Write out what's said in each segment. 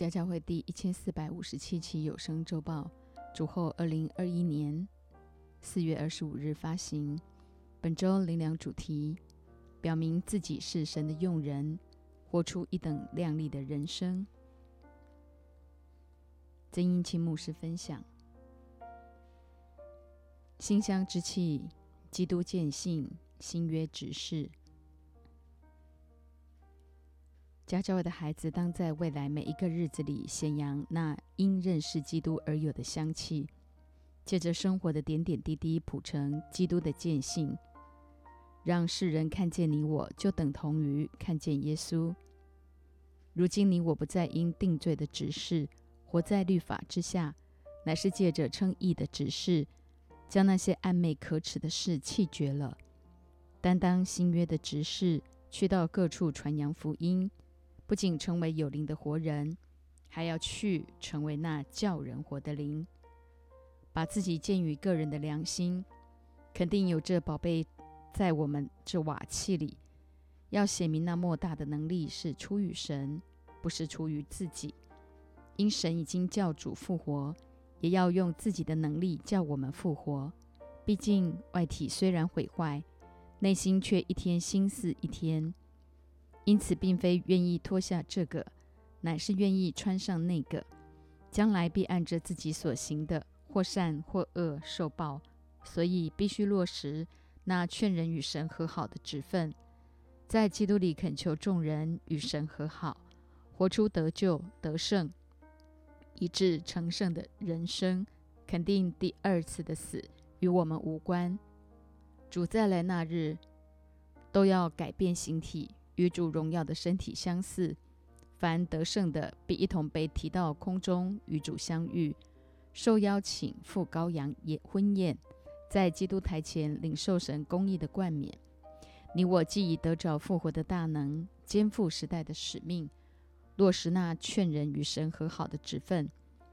家教会第一千四百五十七期有声周报，主后二零二一年四月二十五日发行。本周灵粮主题：表明自己是神的用人，活出一等亮丽的人生。曾英清牧师分享：馨香之气，基督见信，新约指示。家教会的孩子，当在未来每一个日子里显扬那因认识基督而有的香气，借着生活的点点滴滴谱成基督的见信，让世人看见你我，就等同于看见耶稣。如今你我不再因定罪的指示活在律法之下，乃是借着称义的指示，将那些暧昧可耻的事弃绝了，担当新约的指示，去到各处传扬福音。不仅成为有灵的活人，还要去成为那叫人活的灵，把自己建于个人的良心，肯定有这宝贝在我们这瓦器里，要写明那莫大的能力是出于神，不是出于自己。因神已经叫主复活，也要用自己的能力叫我们复活。毕竟外体虽然毁坏，内心却一天心思一天。因此，并非愿意脱下这个，乃是愿意穿上那个。将来必按着自己所行的，或善或恶受报。所以，必须落实那劝人与神和好的职分，在基督里恳求众人与神和好，活出得救得胜，以致成圣的人生。肯定第二次的死与我们无关。主再来那日，都要改变形体。与主荣耀的身体相似，凡得胜的，必一同被提到空中与主相遇，受邀请赴羔羊宴婚宴，在基督台前领受神公义的冠冕。你我既已得着复活的大能，肩负时代的使命，落实那劝人与神和好的职分，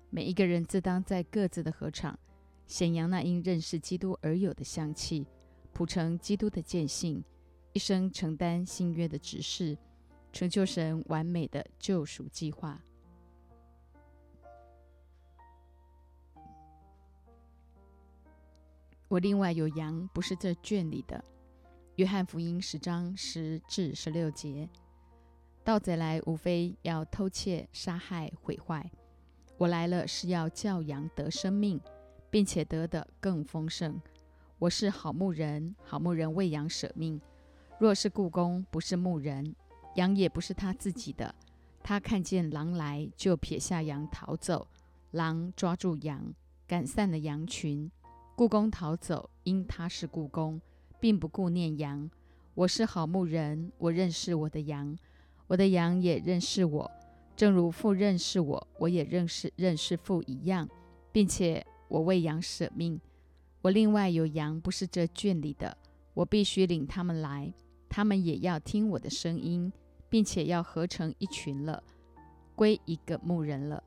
每一个人自当在各自的合场显扬那因认识基督而有的香气，谱成基督的见信。一生承担新约的指示，成就神完美的救赎计划。我另外有羊，不是这圈里的。约翰福音十章十至十六节：盗贼来，无非要偷窃、杀害、毁坏。我来了，是要叫羊得生命，并且得的更丰盛。我是好牧人，好牧人为羊舍命。若是故宫不是牧人，羊也不是他自己的，他看见狼来，就撇下羊逃走。狼抓住羊，赶散了羊群。故宫逃走，因他是故宫，并不顾念羊。我是好牧人，我认识我的羊，我的羊也认识我，正如父认识我，我也认识认识父一样，并且我为羊舍命。我另外有羊，不是这圈里的，我必须领他们来。他们也要听我的声音，并且要合成一群了，归一个牧人了。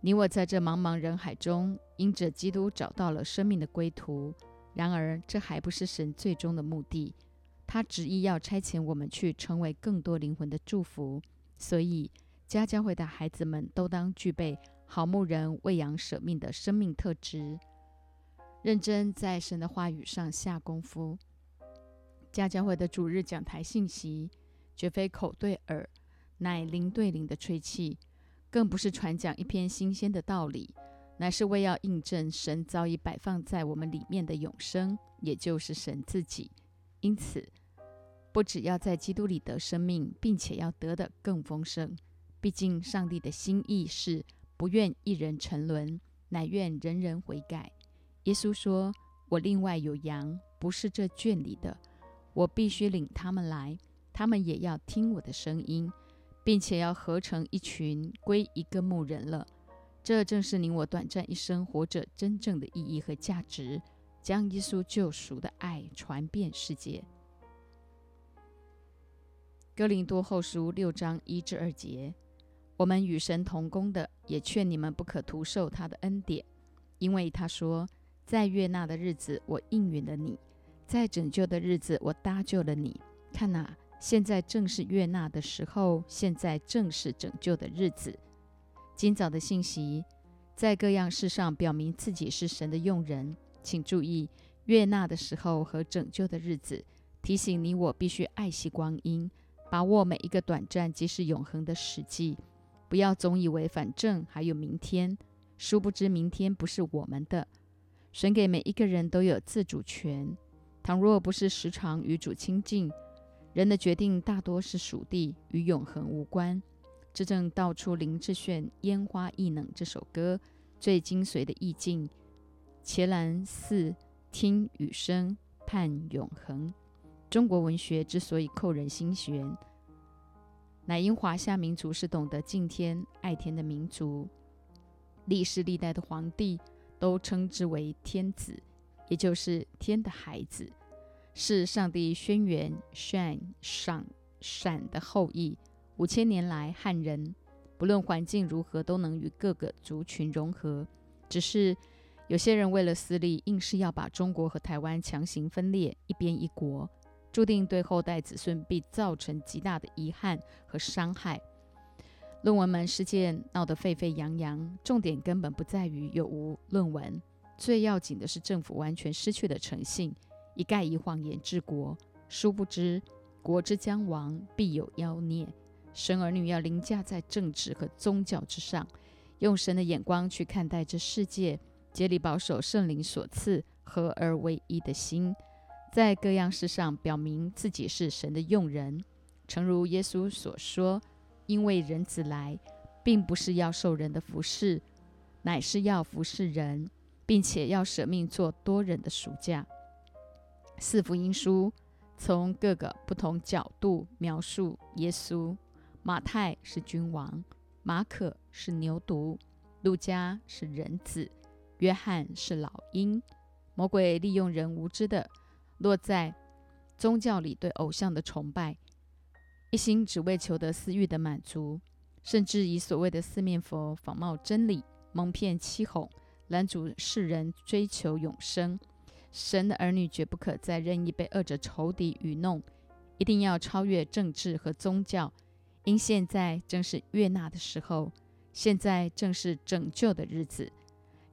你我在这茫茫人海中，因着基督找到了生命的归途。然而，这还不是神最终的目的。他执意要差遣我们去，成为更多灵魂的祝福。所以，家教会的孩子们都当具备好牧人喂养舍命的生命特质，认真在神的话语上下功夫。家教会的主日讲台信息，绝非口对耳，乃灵对灵的吹气，更不是传讲一篇新鲜的道理，乃是为要印证神早已摆放在我们里面的永生，也就是神自己。因此，不只要在基督里得生命，并且要得的更丰盛。毕竟，上帝的心意是不愿一人沉沦，乃愿人人悔改。耶稣说：“我另外有羊，不是这圈里的。”我必须领他们来，他们也要听我的声音，并且要合成一群，归一个牧人了。这正是你我短暂一生活着真正的意义和价值，将耶稣救赎的爱传遍世界。哥林多后书六章一至二节：我们与神同工的，也劝你们不可徒受他的恩典，因为他说，在悦纳的日子，我应允了你。在拯救的日子，我搭救了你。看呐，现在正是悦纳的时候，现在正是拯救的日子。今早的信息，在各样事上表明自己是神的用人，请注意悦纳的时候和拯救的日子，提醒你我必须爱惜光阴，把握每一个短暂即是永恒的时机，不要总以为反正还有明天，殊不知明天不是我们的。神给每一个人都有自主权，倘若不是时常与主亲近，人的决定大多是属地，与永恒无关。这正道出林志炫《烟花易冷》这首歌最精髓的意境。伽蓝寺听雨声盼永恒。中国文学之所以扣人心弦，乃因华夏民族是懂得敬天爱天的民族，历世历代的皇帝。都称之为天子，也就是天的孩子，是上帝轩辕炫赏闪的后裔。五千年来，汉人不论环境如何，都能与各个族群融合。只是有些人为了私利，硬是要把中国和台湾强行分裂，一边一国，注定对后代子孙必造成极大的遗憾和伤害。论文门事件闹得沸沸扬扬，重点根本不在于有无论文，最要紧的是政府完全失去了诚信，一概以谎言治国。殊不知，国之将亡，必有妖孽。神儿女要凌驾在政治和宗教之上，用神的眼光去看待这世界，竭力保守圣灵所赐合而为一的心，在各样事上表明自己是神的用人，诚如耶稣所说。因为人子来，并不是要受人的服侍，乃是要服侍人，并且要舍命做多人的赎价。四福音书从各个不同角度描述耶稣：马太是君王，马可是牛犊，路加是人子，约翰是老鹰。魔鬼利用人无知的落在宗教里对偶像的崇拜。一心只为求得私欲的满足，甚至以所谓的四面佛仿冒真理，蒙骗欺哄，拦阻世人追求永生。神的儿女绝不可再任意被恶者仇敌愚弄，一定要超越政治和宗教。因现在正是悦纳的时候，现在正是拯救的日子。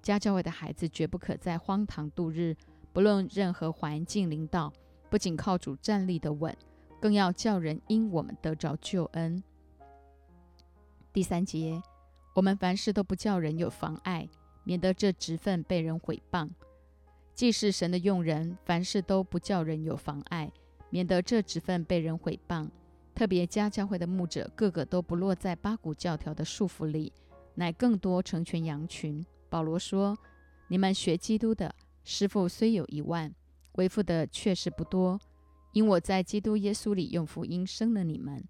家教会的孩子绝不可在荒唐度日，不论任何环境领导，不仅靠主站立的稳。更要叫人因我们得着救恩。第三节，我们凡事都不叫人有妨碍，免得这职份被人毁谤；既是神的用人，凡事都不叫人有妨碍，免得这职份被人毁谤。特别家教会的牧者，个个都不落在八股教条的束缚里，乃更多成全羊群。保罗说：“你们学基督的师傅虽有一万，为父的却是不多。”因我在基督耶稣里用福音生了你们，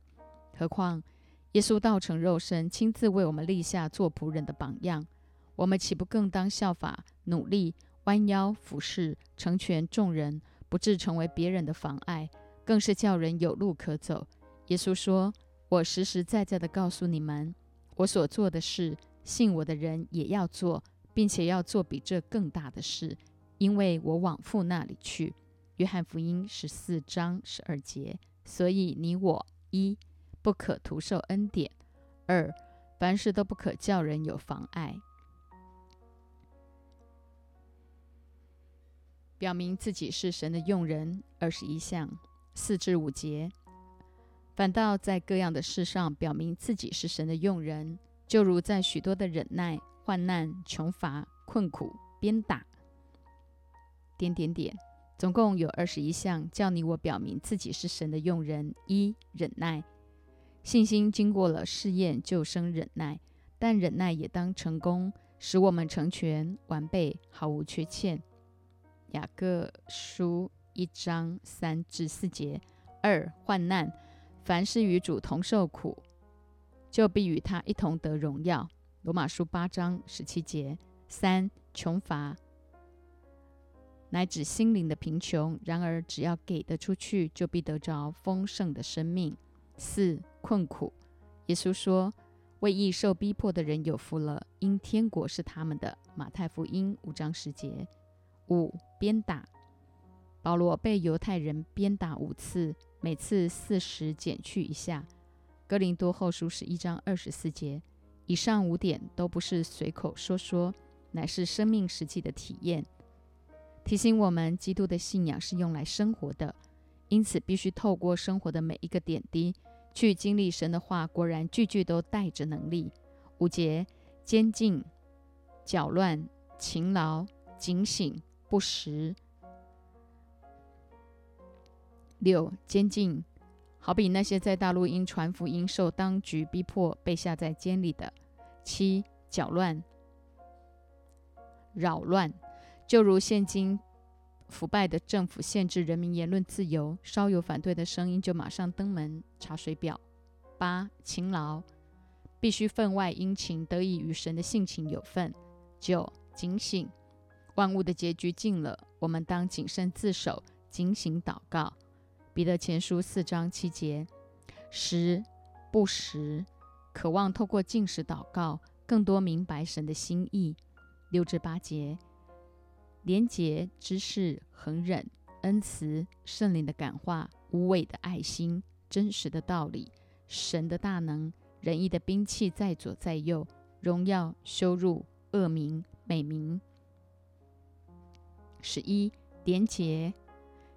何况耶稣道成肉身，亲自为我们立下做仆人的榜样，我们岂不更当效法，努力弯腰俯视，成全众人，不致成为别人的妨碍，更是叫人有路可走。耶稣说：“我实实在在的告诉你们，我所做的事，信我的人也要做，并且要做比这更大的事，因为我往父那里去。”约翰福音十四章十二节，所以你我一不可徒受恩典；二凡事都不可叫人有妨碍，表明自己是神的用人。二十一项四至五节，反倒在各样的事上表明自己是神的用人，就如在许多的忍耐、患难、穷乏、困苦、鞭打，点点点。总共有二十一项，叫你我表明自己是神的用人。一、忍耐，信心经过了试验，就生忍耐；但忍耐也当成功，使我们成全完备，毫无缺欠。雅各书一章三至四节。二、患难，凡是与主同受苦，就必与他一同得荣耀。罗马书八章十七节。三、穷乏。乃指心灵的贫穷，然而只要给得出去，就必得着丰盛的生命。四困苦，耶稣说：“为义受逼迫的人有福了，因天国是他们的。”马太福音五章十节。五鞭打，保罗被犹太人鞭打五次，每次四十减去一下。哥林多后书十一章二十四节，以上五点都不是随口说说，乃是生命实际的体验，提醒我们，基督的信仰是用来生活的，因此必须透过生活的每一个点滴去经历神的话。果然，句句都带着能力。五节：坚静、搅乱、勤劳、警醒、不实。六、监禁，好比那些在大陆因传福音受当局逼迫被下在监里的。七、搅乱、扰乱，就如现今腐败的政府限制人民言论自由，稍有反对的声音就马上登门查水表。八、勤劳，必须分外殷勤，得以与神的性情有份。九、警醒，万物的结局近了，我们当谨慎自守，警醒祷告。彼得前书四章七节，十不时渴望透过进食祷告，更多明白神的心意。六至八节，廉洁、知识、恒忍、恩慈、圣灵的感化、无畏的爱心、真实的道理、神的大能、仁义的兵器在左在右、荣耀、羞辱、恶名、美名。十一廉洁。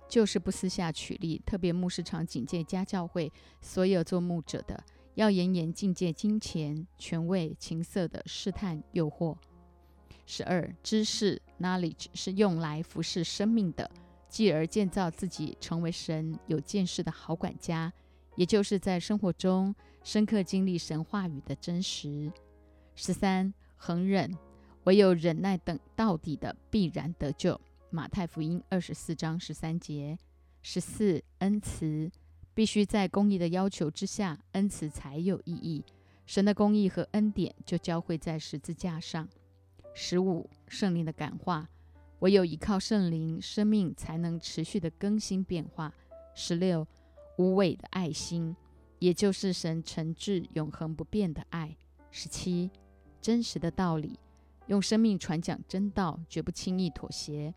就是不私下取利，特别牧师常警戒家教会所有做牧者的，要严严禁戒金钱、权位、情色的试探诱惑。十二，知识 （knowledge） 是用来服侍生命的，继而建造自己成为神有见识的好管家，也就是在生活中深刻经历神话语的真实。十三，恒忍，唯有忍耐等到底的，必然得救。马太福音二十四章十三节，十四恩慈必须在公义的要求之下，恩慈才有意义。神的公义和恩典就交汇在十字架上。十五圣灵的感化，唯有依靠圣灵，生命才能持续的更新变化。十六无畏的爱心，也就是神诚挚永恒不变的爱。十七真实的道理，用生命传讲真道，绝不轻易妥协。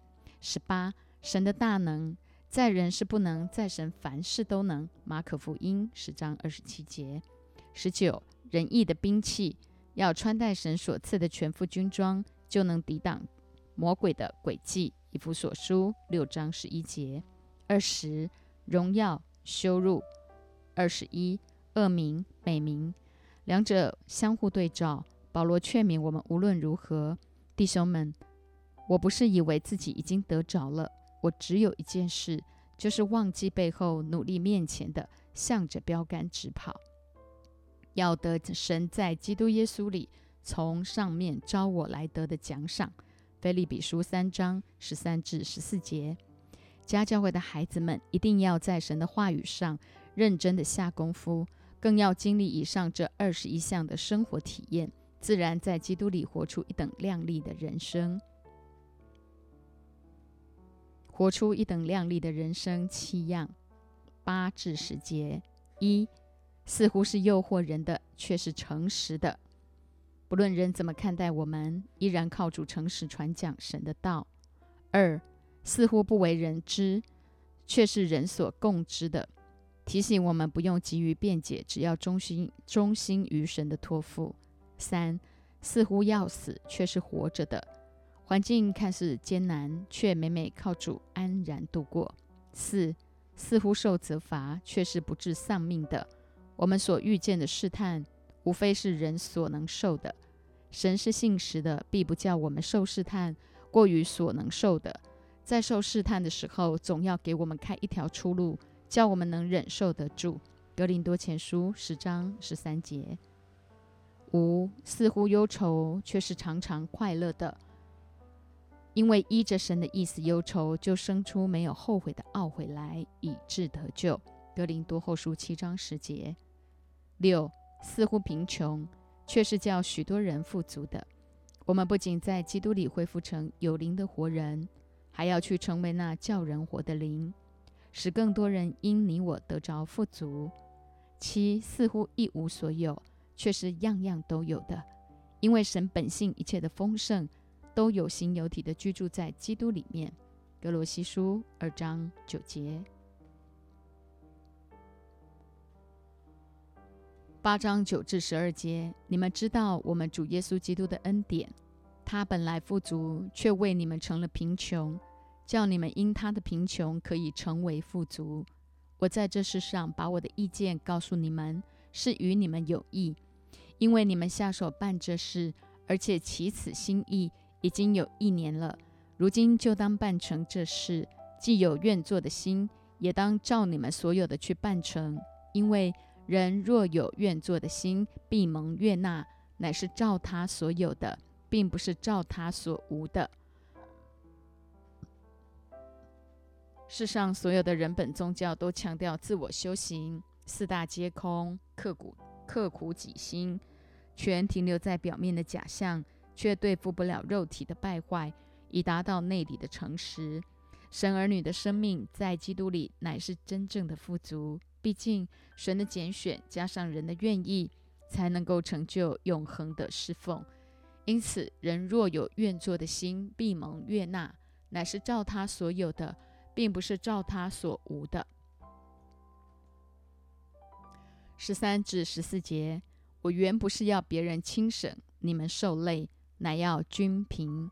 十八，神的大能，在人是不能，在神凡事都能。马可福音十章二十七节。十九，仁义的兵器，要穿戴神所赐的全副军装，就能抵挡魔鬼的诡计。以弗所书六章十一节。二十，荣耀羞辱。二十一，恶名美名，两者相互对照。保罗劝勉我们，无论如何，弟兄们。我不是以为自己已经得着了，我只有一件事，就是忘记背后，努力面前的，向着标杆直跑，要得神在基督耶稣里从上面招我来得的奖赏。菲利比书三章十三至十四节，家教会的孩子们一定要在神的话语上认真的下功夫，更要经历以上这二十一项的生活体验，自然在基督里活出一等亮丽的人生。活出一等亮丽的人生七样，八至十节。一，似乎是诱惑人的，却是诚实的。不论人怎么看待我们，依然靠主诚实传讲神的道。二，似乎不为人知，却是人所共知的，提醒我们不用急于辩解，只要忠心忠心于神的托付。三，似乎要死，却是活着的。环境看似艰难，却每每靠主安然度过。四似乎受责罚，却是不致丧命的。我们所遇见的试探，无非是人所能受的。神是信实的，必不叫我们受试探过于所能受的。在受试探的时候，总要给我们开一条出路，叫我们能忍受得住。格林多前书十章十三节。五似乎忧愁，却是常常快乐的。因为依着神的意思忧愁，就生出没有后悔的懊悔来，以致得救。格林多后书七章十节。六似乎贫穷，却是叫许多人富足的。我们不仅在基督里恢复成有灵的活人，还要去成为那叫人活的灵，使更多人因你我得着富足。七似乎一无所有，却是样样都有的，因为神本性一切的丰盛。都有形有体的居住在基督里面。格罗西书二章九节。八章九至十二节，你们知道我们主耶稣基督的恩典，他本来富足，却为你们成了贫穷，叫你们因他的贫穷可以成为富足。我在这世上把我的意见告诉你们，是与你们有益，因为你们下手办这事，而且起此心意已经有一年了。如今就当办成这事，既有愿做的心，也当照你们所有的去办成，因为。人若有愿做的心，必蒙悦纳，乃是照他所有的，并不是照他所无的。世上所有的人本宗教都强调自我修行，四大皆空，刻苦刻苦己心，全停留在表面的假象，却对付不了肉体的败坏，以达到内里的诚实。神儿女的生命在基督里乃是真正的富足。毕竟，神的拣选加上人的愿意，才能够成就永恒的侍奉。因此，人若有愿做的心，必蒙悦纳，乃是照他所有的，并不是照他所无的。十三至十四节，我原不是要别人轻省，你们受累，乃要均平。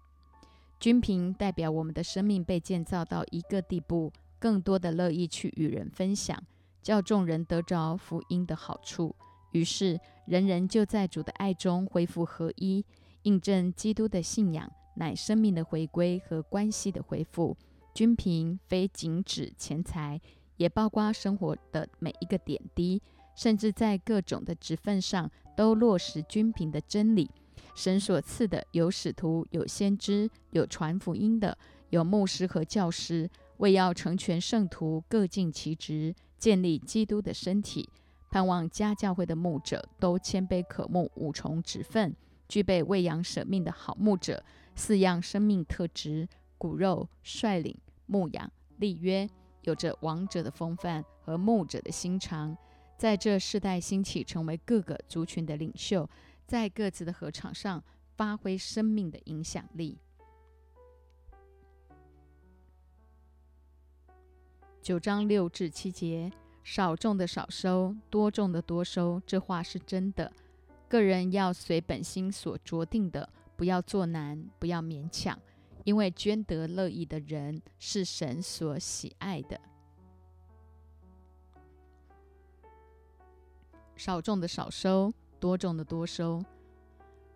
均平代表我们的生命被建造到一个地步，更多的乐意去与人分享。叫众人得着福音的好处，于是人人就在主的爱中恢复合一，印证基督的信仰乃生命的回归和关系的恢复。均平非仅指钱财，也包括生活的每一个点滴，甚至在各种的职份上都落实均平的真理。神所赐的有使徒，有先知，有传福音的，有牧师和教师，为要成全圣徒，各尽其职。建立基督的身体，盼望家教会的牧者都谦卑可慕，五重职分，具备喂养舍命的好牧者四样生命特质：骨肉、率领、牧养、立约，有着王者的风范和牧者的心肠，在这世代兴起，成为各个族群的领袖，在各自的合场上发挥生命的影响力。九章六至七节，少种的少收，多种的多收，这话是真的。个人要随本心所着定的，不要做难，不要勉强，因为捐得乐意的人是神所喜爱的。少种的少收，多种的多收，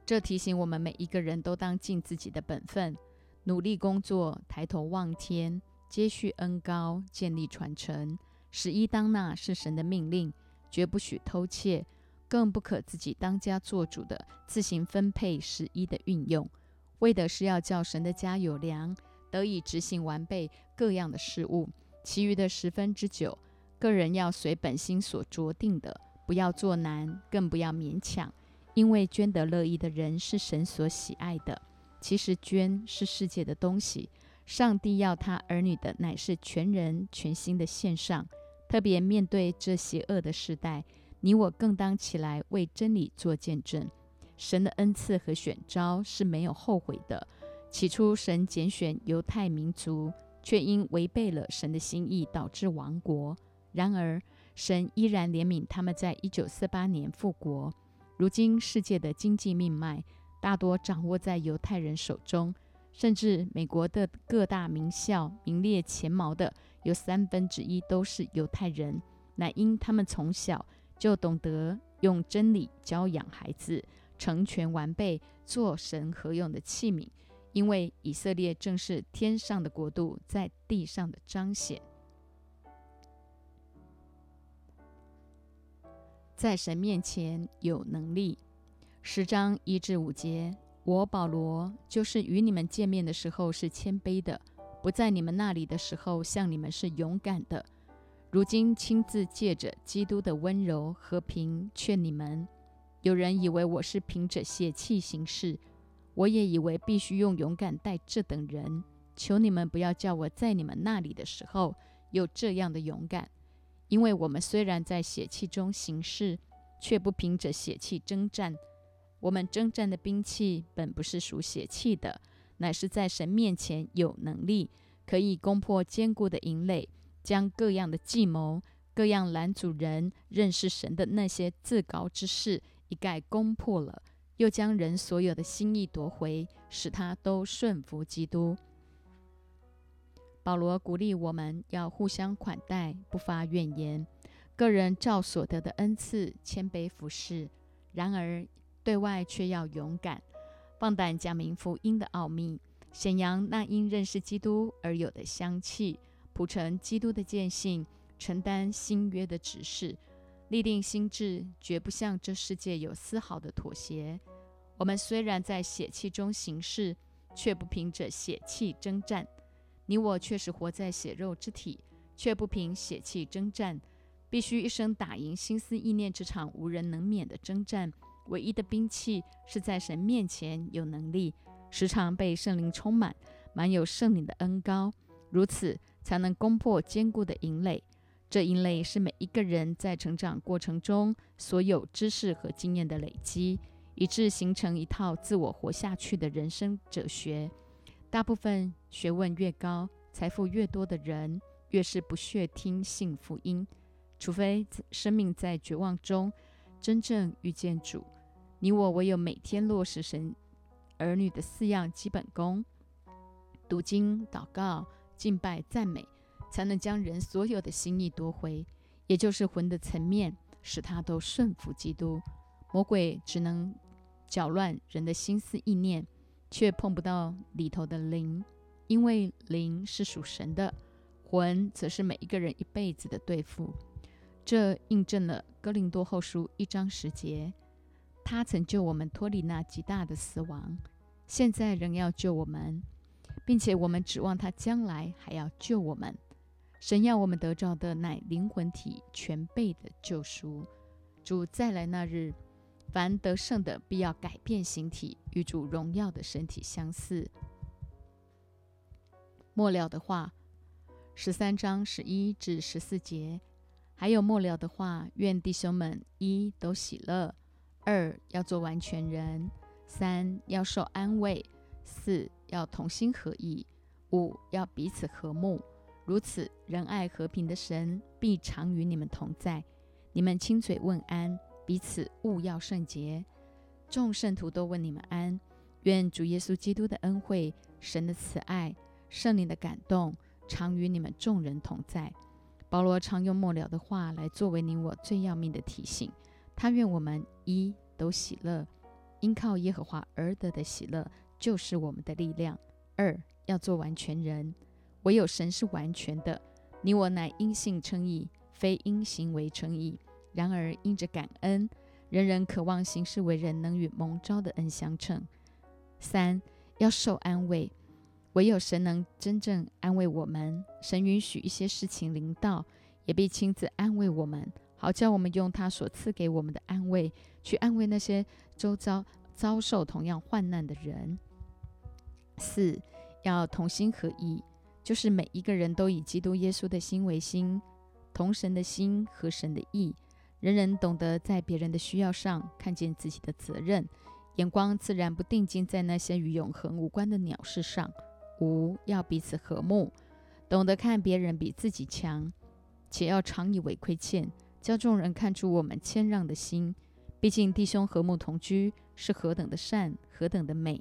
这提醒我们每一个人都当尽自己的本分，努力工作，抬头望天。接续恩高，建立传承。十一当纳是神的命令，绝不许偷窃，更不可自己当家做主的自行分配十一的运用，为的是要叫神的家有粮，得以执行完备各样的事物。其余的十分之九，个人要随本心所着定的，不要做难，更不要勉强，因为捐得乐意的人是神所喜爱的。其实捐是世界的东西。上帝要他儿女的乃是全人全心的献上，特别面对这邪恶的时代，你我更当起来为真理做见证。神的恩赐和选召是没有后悔的。起初神拣选犹太民族，却因违背了神的心意，导致亡国。然而神依然怜悯他们，在一九四八年复国。如今世界的经济命脉大多掌握在犹太人手中。甚至美国的各大名校名列前茅的，有三分之一都是犹太人，乃因他们从小就懂得用真理教养孩子，成全完备，做神合用的器皿。因为以色列正是天上的国度在地上的彰显，在神面前有能力。十章一至五节。我保罗就是与你们见面的时候是谦卑的，不在你们那里的时候向你们是勇敢的。如今亲自借着基督的温柔和平劝你们。有人以为我是凭着血气行事，我也以为必须用勇敢待这等人。求你们不要叫我在你们那里的时候有这样的勇敢，因为我们虽然在血气中行事，却不凭着血气征战。我们征战的兵器本不是属血气的，乃是在神面前有能力，可以攻破坚固的营垒，将各样的计谋、各样拦阻人认识神的那些自高之事，一概攻破了，又将人所有的心意夺回，使他都顺服基督。保罗鼓励我们要互相款待，不发怨言。个人照所得的恩赐谦卑服侍，然而对外却要勇敢，放胆讲明福音的奥秘，显扬那因认识基督而有的香气，谱成基督的见性，承担新约的指示，立定心智，绝不向这世界有丝毫的妥协。我们虽然在血气中行事，却不凭着血气征战。你我确实活在血肉之体，却不凭血气征战，必须一生打赢心思意念这场无人能免的征战。唯一的兵器是在神面前有能力，时常被圣灵充满，满有圣灵的恩高，如此才能攻破坚固的营垒。这营垒是每一个人在成长过程中所有知识和经验的累积，以致形成一套自我活下去的人生哲学。大部分学问越高、财富越多的人，越是不屑听信福音，除非生命在绝望中真正遇见主。你我唯有每天落实神儿女的四样基本功：读经、祷告、敬拜、赞美，才能将人所有的心意夺回，也就是魂的层面，使他都顺服基督。魔鬼只能搅乱人的心思意念。却碰不到里头的灵，因为灵是属神的，魂则是每一个人一辈子的对付。这印证了哥林多后书一章十节，他曾救我们脱离那极大的死亡，现在仍要救我们，并且我们指望他将来还要救我们。神要我们得着的乃灵魂体全备的救赎。主再来那日。凡得胜的，必要改变形体，与主荣耀的身体相似。末了的话，十三章十一至十四节，还有末了的话，愿弟兄们一都喜乐，二要做完全人，三要受安慰，四要同心合意，五要彼此和睦。如此仁爱和平的神必常与你们同在。你们亲嘴问安。彼此勿要圣洁，众圣徒都问你们安。愿主耶稣基督的恩惠、神的慈爱、圣灵的感动，常与你们众人同在。保罗常用末了的话来作为你我最要命的提醒。他愿我们一都喜乐，因靠耶和华而得的喜乐就是我们的力量。二要做完全人，唯有神是完全的。你我乃因信称义，非因行为称义。然而，因着感恩，人人渴望行事为人，能与蒙召的恩相称。三要受安慰，唯有神能真正安慰我们。神允许一些事情临到，也必亲自安慰我们，好叫我们用他所赐给我们的安慰，去安慰那些周遭遭受同样患难的人。四要同心合意，就是每一个人都以基督耶稣的心为心，同神的心和神的意。人人懂得在别人的需要上看见自己的责任，眼光自然不定睛在那些与永恒无关的鸟事上。五要彼此和睦，懂得看别人比自己强，且要常以为亏欠，教众人看出我们谦让的心。毕竟弟兄和睦同居是何等的善，何等的美。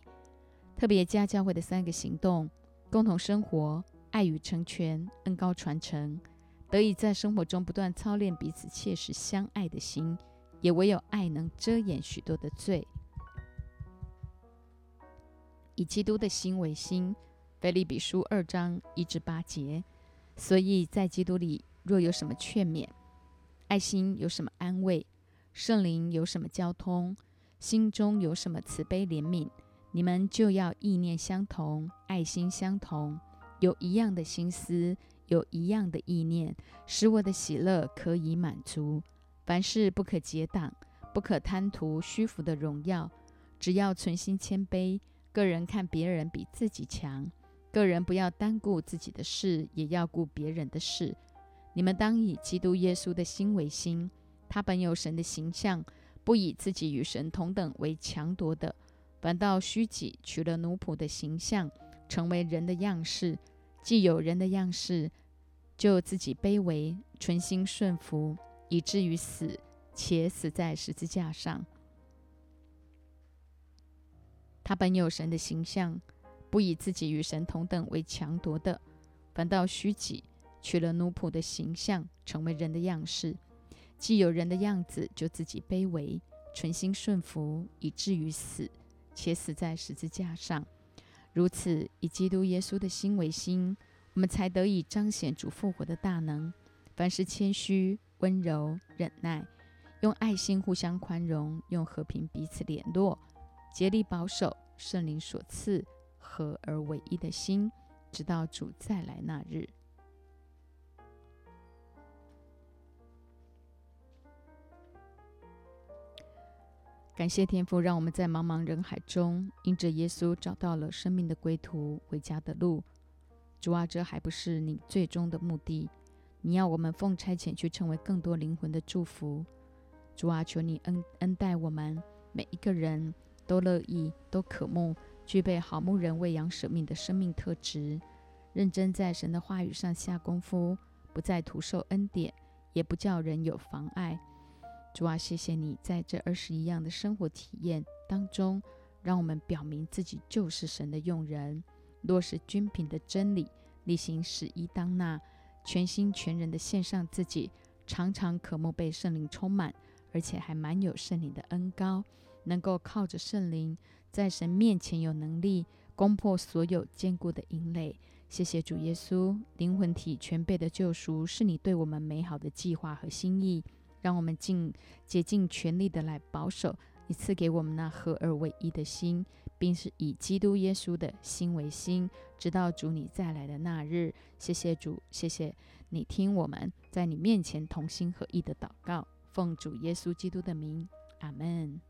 特别加教会的三个行动：共同生活、爱与成全、恩高传承。得以在生活中不断操练彼此切实相爱的心，也唯有爱能遮掩许多的罪。以基督的心为心，腓利比书二章一至八节。所以在基督里，若有什么劝勉，爱心有什么安慰，圣灵有什么交通，心中有什么慈悲怜悯，你们就要意念相同，爱心相同，有一样的心思。有一样的意念，使我的喜乐可以满足。凡事不可结党，不可贪图虚浮的荣耀，只要存心谦卑。个人看别人比自己强，个人不要单顾自己的事，也要顾别人的事。你们当以基督耶稣的心为心，他本有神的形象，不以自己与神同等为强夺的，反倒虚己，取了奴仆的形象，成为人的样式。既有人的样式，就自己卑微，存心顺服，以至于死，且死在十字架上。他本有神的形象，不以自己与神同等为强夺的，反倒虚己，取了奴仆的形象，成为人的样式。既有人的样子，就自己卑微，存心顺服，以至于死，且死在十字架上。如此，以基督耶稣的心为心，我们才得以彰显主复活的大能。凡事谦虚、温柔、忍耐，用爱心互相宽容，用和平彼此联络，竭力保守圣灵所赐合而为一的心，直到主再来那日。感谢天父，让我们在茫茫人海中，因着耶稣找到了生命的归途、回家的路。主啊，这还不是你最终的目的。你要我们奉差遣去成为更多灵魂的祝福。主啊，求你恩恩待我们每一个人都乐意、都渴慕具备好牧人喂养舍命的生命特质，认真在神的话语上下功夫，不再徒受恩典，也不叫人有妨碍。主啊，谢谢你在这二十一样的生活体验当中，让我们表明自己就是神的用人，落实均品的真理，例行使一当纳，全心全人的献上自己，常常渴慕被圣灵充满，而且还蛮有圣灵的恩高，能够靠着圣灵在神面前有能力攻破所有坚固的营垒。谢谢主耶稣，灵魂体全备的救赎是你对我们美好的计划和心意。让我们尽竭尽全力的来保守你赐给我们那合而为一的心，并是以基督耶稣的心为心，直到主你再来的那日。谢谢主，谢谢你听我们在你面前同心合意的祷告，奉主耶稣基督的名，阿门。